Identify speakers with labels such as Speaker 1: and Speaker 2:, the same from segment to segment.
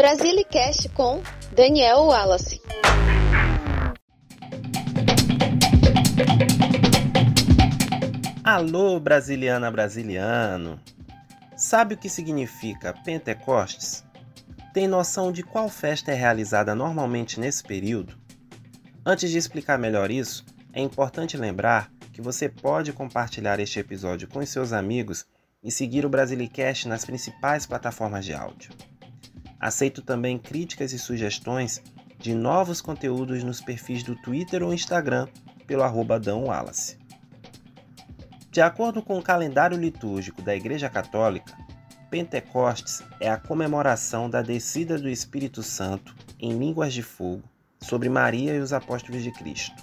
Speaker 1: Brasilicast com Daniel Wallace.
Speaker 2: Alô, brasiliana brasiliano! Sabe o que significa Pentecostes? Tem noção de qual festa é realizada normalmente nesse período? Antes de explicar melhor isso, é importante lembrar que você pode compartilhar este episódio com seus amigos e seguir o Brasilicast nas principais plataformas de áudio. Aceito também críticas e sugestões de novos conteúdos nos perfis do Twitter ou Instagram pelo arroba Wallace. De acordo com o calendário litúrgico da Igreja Católica, Pentecostes é a comemoração da descida do Espírito Santo em línguas de fogo sobre Maria e os apóstolos de Cristo.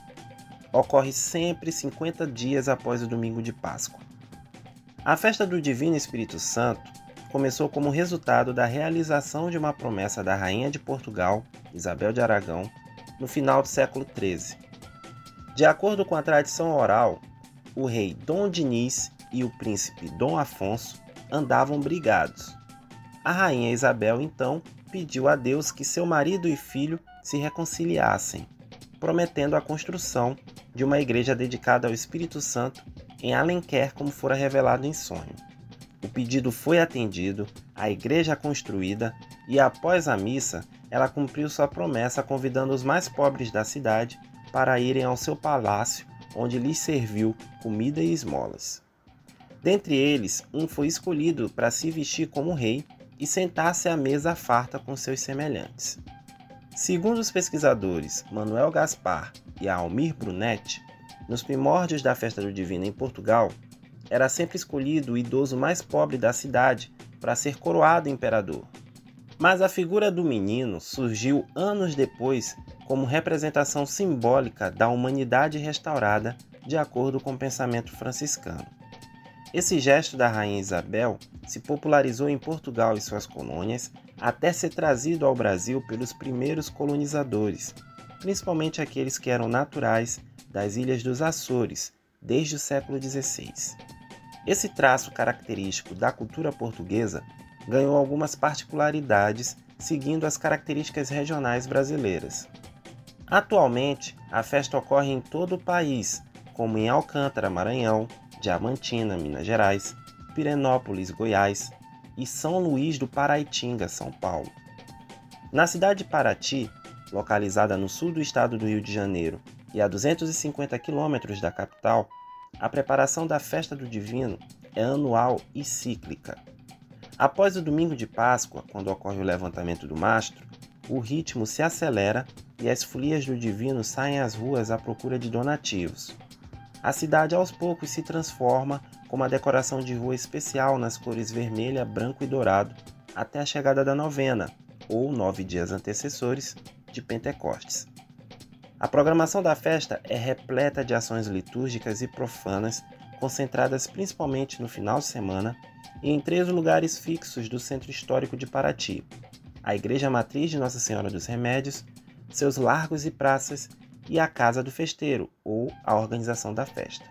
Speaker 2: Ocorre sempre 50 dias após o domingo de Páscoa. A festa do Divino Espírito Santo começou como resultado da realização de uma promessa da rainha de Portugal, Isabel de Aragão, no final do século XIII. De acordo com a tradição oral, o rei Dom Diniz e o príncipe Dom Afonso andavam brigados. A rainha Isabel então pediu a Deus que seu marido e filho se reconciliassem, prometendo a construção de uma igreja dedicada ao Espírito Santo em Alenquer, como fora revelado em sonho. O pedido foi atendido, a igreja construída e após a missa, ela cumpriu sua promessa convidando os mais pobres da cidade para irem ao seu palácio onde lhes serviu comida e esmolas. Dentre eles, um foi escolhido para se vestir como rei e sentar-se à mesa farta com seus semelhantes. Segundo os pesquisadores Manuel Gaspar e Almir Brunetti, nos primórdios da festa do Divino em Portugal, era sempre escolhido o idoso mais pobre da cidade para ser coroado imperador. Mas a figura do menino surgiu anos depois como representação simbólica da humanidade restaurada de acordo com o pensamento franciscano. Esse gesto da rainha Isabel se popularizou em Portugal e suas colônias até ser trazido ao Brasil pelos primeiros colonizadores, principalmente aqueles que eram naturais das ilhas dos Açores desde o século XVI. Esse traço característico da cultura portuguesa ganhou algumas particularidades seguindo as características regionais brasileiras. Atualmente, a festa ocorre em todo o país, como em Alcântara, Maranhão, Diamantina, Minas Gerais, Pirenópolis, Goiás e São Luís do Paraitinga, São Paulo. Na cidade de Paraty, localizada no sul do estado do Rio de Janeiro e a 250 quilômetros da capital, a preparação da festa do Divino é anual e cíclica. Após o domingo de Páscoa, quando ocorre o levantamento do mastro, o ritmo se acelera e as folias do divino saem às ruas à procura de donativos. A cidade aos poucos se transforma com uma decoração de rua especial nas cores vermelha, branco e dourado, até a chegada da novena, ou nove dias antecessores, de Pentecostes. A programação da festa é repleta de ações litúrgicas e profanas, concentradas principalmente no final de semana e em três lugares fixos do centro histórico de Paraty: a Igreja Matriz de Nossa Senhora dos Remédios, seus largos e praças e a Casa do Festeiro, ou a organização da festa.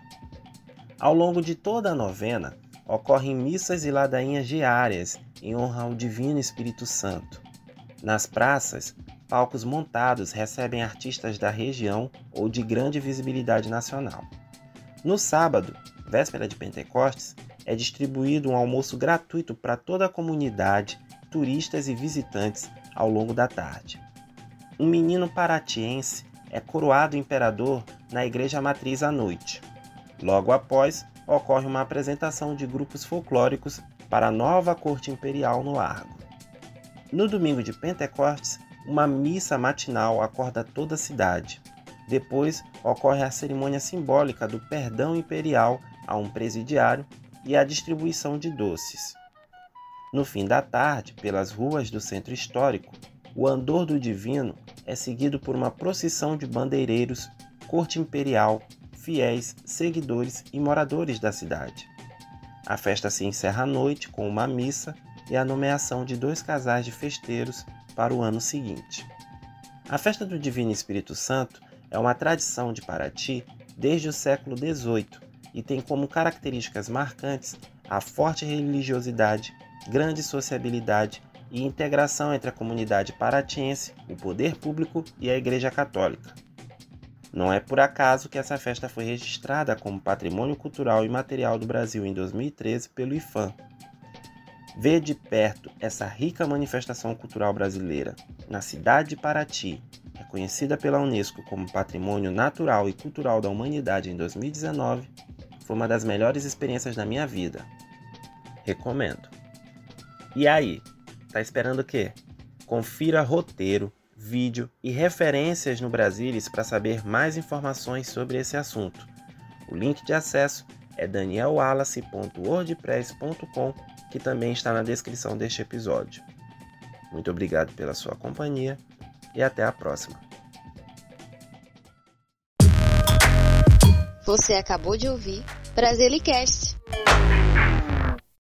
Speaker 2: Ao longo de toda a novena, ocorrem missas e ladainhas diárias em honra ao Divino Espírito Santo. Nas praças, palcos montados recebem artistas da região ou de grande visibilidade nacional. No sábado, véspera de Pentecostes, é distribuído um almoço gratuito para toda a comunidade, turistas e visitantes ao longo da tarde um menino paratiense é coroado imperador na igreja matriz à noite. Logo após, ocorre uma apresentação de grupos folclóricos para a nova corte imperial no Largo. No domingo de Pentecostes, uma missa matinal acorda toda a cidade. Depois ocorre a cerimônia simbólica do perdão imperial a um presidiário e a distribuição de doces. No fim da tarde, pelas ruas do centro histórico, o andor do divino é seguido por uma procissão de bandeireiros, corte imperial, fiéis, seguidores e moradores da cidade. A festa se encerra à noite com uma missa e a nomeação de dois casais de festeiros para o ano seguinte. A festa do Divino Espírito Santo é uma tradição de Paraty desde o século XVIII e tem como características marcantes a forte religiosidade, grande sociabilidade e integração entre a comunidade paratiense, o poder público e a Igreja Católica. Não é por acaso que essa festa foi registrada como Patrimônio Cultural e Material do Brasil em 2013 pelo IFAM. Ver de perto essa rica manifestação cultural brasileira na cidade de Paraty, reconhecida pela Unesco como Patrimônio Natural e Cultural da Humanidade em 2019, foi uma das melhores experiências da minha vida. Recomendo. E aí, tá esperando o quê? Confira roteiro, vídeo e referências no Brasilis para saber mais informações sobre esse assunto. O link de acesso é danielwallace.wordpress.com, que também está na descrição deste episódio. Muito obrigado pela sua companhia e até a próxima.
Speaker 1: Você acabou de ouvir Brasilicast.